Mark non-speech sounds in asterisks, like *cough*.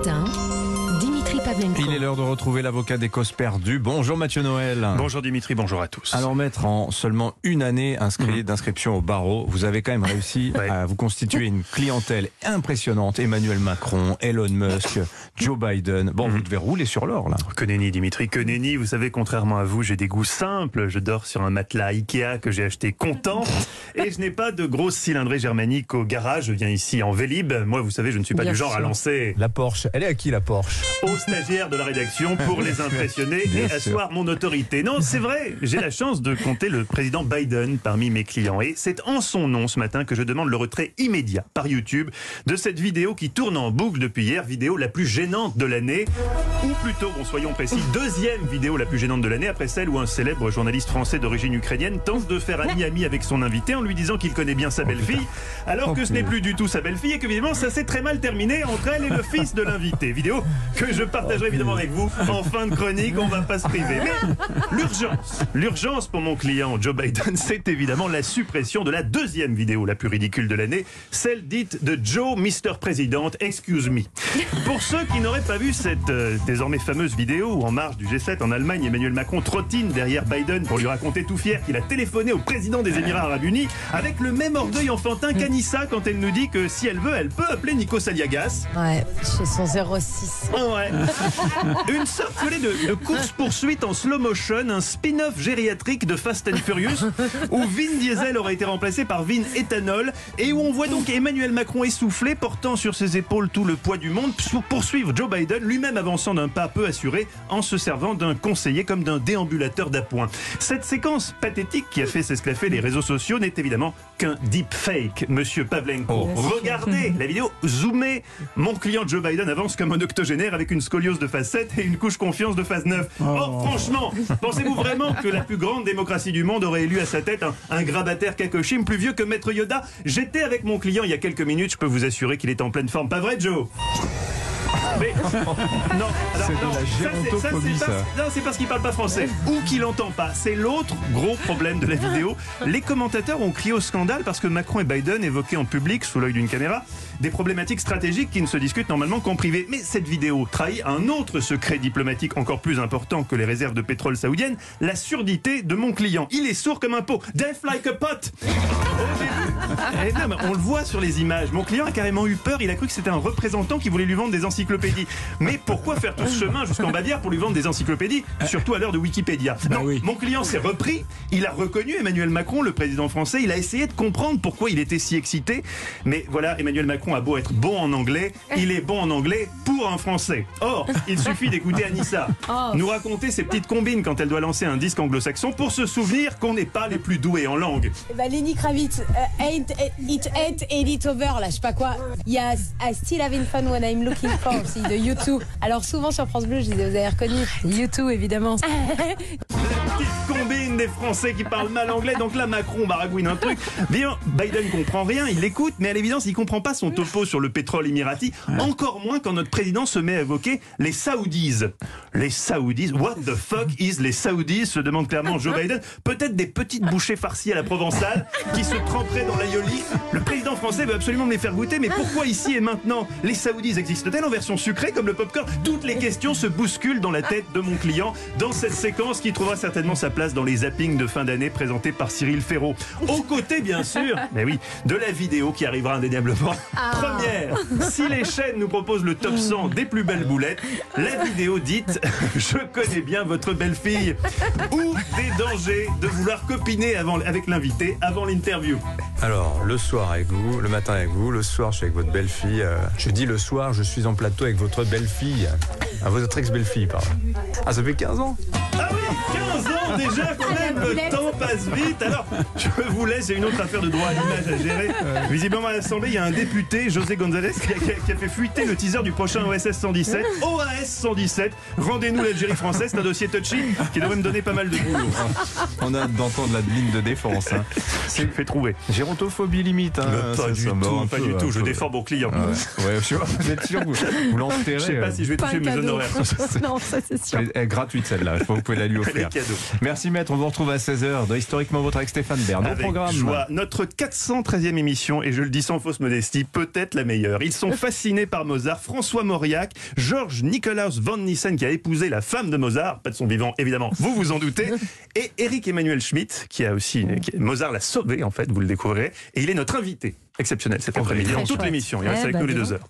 matin, Il est l'heure de retrouver l'avocat des causes perdues. Bonjour Mathieu Noël. Bonjour Dimitri, bonjour à tous. Alors maître, en seulement une année inscrit d'inscription au barreau, vous avez quand même réussi *laughs* Ouais. à vous constituer une clientèle impressionnante. Emmanuel Macron, Elon Musk, Joe Biden. Bon, vous devez rouler sur l'or là. Que nenni Dimitri, que nenni. Vous savez, contrairement à vous, j'ai des goûts simples. Je dors sur un matelas Ikea que j'ai acheté content. Et je n'ai pas de grosse cylindrée germanique au garage. Je viens ici en Vélib. Moi, vous savez, je ne suis pas Bien du genre sûr. à lancer La Porsche, elle est à qui la Porsche? De la rédaction pour *laughs* les impressionner Bien et sûr. asseoir mon autorité. Non, c'est vrai, j'ai la chance de compter le président Biden parmi mes clients. Et c'est en son nom ce matin que je demande le retrait immédiat par YouTube de cette vidéo qui tourne en boucle depuis hier, vidéo la plus gênante de l'année. Ou plutôt, bon, soyons précis, deuxième vidéo la plus gênante de l'année après celle où un célèbre journaliste français d'origine ukrainienne tente de faire ami-ami avec son invité en lui disant qu'il connaît bien sa belle-fille, alors que ce n'est plus du tout sa belle-fille et qu'évidemment ça s'est très mal terminé entre elle et le fils de l'invité. Vidéo que je partagerai évidemment avec vous *laughs* en fin de chronique, on va pas se priver. Mais l'urgence, l'urgence pour mon client Joe Biden, *laughs* c'est évidemment la suppression de la deuxième vidéo la plus ridicule de l'année, celle dite de Joe Mr. President, excuse me. Pour ceux qui n'auraient pas vu cette euh, désormais fameuse vidéo où en marge du G7 en Allemagne, Emmanuel Macron trottine derrière Biden pour lui raconter tout fier qu'il a téléphoné au président des Émirats Arabes Unis avec le même orgueil enfantin qu'Anissa quand elle nous dit que si elle veut, elle peut appeler Nico Saliagas. Ouais, chez son 06. Oh ouais. *laughs* Une voyez, de, de course-poursuite en slow motion, un spin-off gériatrique de Fast and Furious, où Vin Diesel aurait été remplacé par Vin Ethanol, et où on voit donc Emmanuel Macron essoufflé, portant sur ses épaules tout le poids du monde, pour poursuivre Joe Biden, lui-même avançant d'un pas peu assuré, en se servant d'un conseiller comme d'un déambulateur d'appoint. Cette séquence pathétique qui a fait s'esclaffer les réseaux sociaux n'est évidemment qu'un deepfake, monsieur Pavlenko. Regardez la vidéo zoomée. Mon client Joe Biden avance comme un octogénaire avec une scoliose de phase 7 et une couche confiance de phase 9. Oh, franchement, pensez-vous vraiment que la plus grande démocratie du monde aurait élu à sa tête un, un grabataire Kakoshim plus vieux que Maître Yoda? J'étais avec mon client il y a quelques minutes, je peux vous assurer qu'il est en pleine forme. Pas vrai, Joe? Mais *laughs* non, alors, C'est de non, la ça, c'est- gérontophobie, ça, c'est ça. pas- Non, c'est parce qu'il parle pas français ou qu'il entend pas. C'est l'autre gros problème de la vidéo. Les commentateurs ont crié au scandale parce que Macron et Biden évoquaient en public, sous l'œil d'une caméra, des problématiques stratégiques qui ne se discutent normalement qu'en privé. Mais cette vidéo trahit un autre secret diplomatique encore plus important que les réserves de pétrole saoudiennes, la surdité de mon client. Il est sourd comme un pot. Deaf like a pot. *laughs* Eh non, mais on le voit sur les images. Mon client a carrément eu peur. Il a cru que c'était un représentant qui voulait lui vendre des encyclopédies. Mais pourquoi faire tout ce chemin jusqu'en Bavière pour lui vendre des encyclopédies Surtout à l'heure de Wikipédia. Non, oui. mon client s'est repris. Il a reconnu Emmanuel Macron, le président français. Il a essayé de comprendre pourquoi il était si excité. Mais voilà, Emmanuel Macron a beau être bon en anglais, il est bon en anglais pour un français. Or, il suffit d'écouter Anissa nous raconter ses petites combines quand elle doit lancer un disque anglo-saxon pour se souvenir qu'on n'est pas les plus doués en langue. Bah, Lenny Kravitz, euh, ain't it ain't ain't it over, là, je sais pas quoi. Il y a I still having fun when I'm looking for *laughs* aussi de U2. Alors souvent sur France Bleu, je disais, vous avez reconnu, U2 évidemment. *laughs* des Français qui parlent mal anglais. Donc là, Macron baragouine un truc. Bien, Biden comprend rien, il l'écoute, mais à l'évidence, il comprend pas son topo sur le pétrole émirati. Encore moins quand notre président se met à évoquer les Saoudis. Les Saoudis, what the fuck is les Saoudis se demande clairement Joe Biden. Peut-être des petites bouchées farcies à la provençale qui se tremperaient dans l'aioli. Le président français veut absolument me les faire goûter, mais pourquoi ici et maintenant Les Saoudis existent-elles en version sucrée comme le popcorn? Toutes les questions se bousculent dans la tête de mon client dans cette séquence qui trouvera certainement sa place dans les de fin d'année présentés par Cyril Ferraud. Aux côtés, bien sûr, *laughs* mais oui, de la vidéo qui arrivera indéniablement. Première, si les chaînes nous proposent le top 100 des plus belles boulettes, la vidéo dite Je connais bien votre belle-fille ou des dangers de vouloir copiner avant, avec l'invité avant l'interview. Alors, le soir avec vous, le matin avec vous, le soir je suis avec votre belle-fille. euh, je dis le soir, je suis en plateau avec votre belle-fille. Ah, votre ex-belle-fille, pardon. Ah, ça fait 15 ans? Ah oui, 15 ans déjà quand même, le temps passe vite. Alors, je vous laisse, il y a une autre affaire de droit à l'image à gérer. Visiblement à l'Assemblée, il y a un député, José González, qui a, qui fait fuiter le teaser du prochain OSS 117. OAS 117, rendez-nous l'Algérie française, c'est un dossier touchy qui devrait me donner pas mal de boulot. *laughs* On a d'entendre la ligne de défense. Hein. C'est fait trouver. Gérontophobie limite. Hein. pas Ça, du tout, pas peu- du tout, je défends mon client. Ouais, ouais, je suis- vous êtes sûr que vous, vous l'enterrez Je sais pas euh, si je vais Pas toucher mes honoraires. *laughs* non, ça c'est sûr. Elle est gratuite celle-là. Vous pouvez la lui *laughs* Les cadeaux. Merci maître, on vous retrouve à 16h dans Historiquement Votre avec Stéphane Bern. Au Avec programme. joie. Notre 413e émission, et je le dis sans fausse modestie, peut-être la meilleure. Ils sont *laughs* fascinés par Mozart. François Mauriac, Georges Nikolaus von Nissen, qui a épousé la femme de Mozart, pas de son vivant, évidemment, vous vous en doutez, *laughs* et Eric Emmanuel Schmitt, qui a aussi. qui- Mozart l'a sauvé, en fait, vous le découvrirez, et il est notre invité exceptionnel cet après-midi, Très dans toute l'émission. Il reste Eh avec ben, nous les deux heures.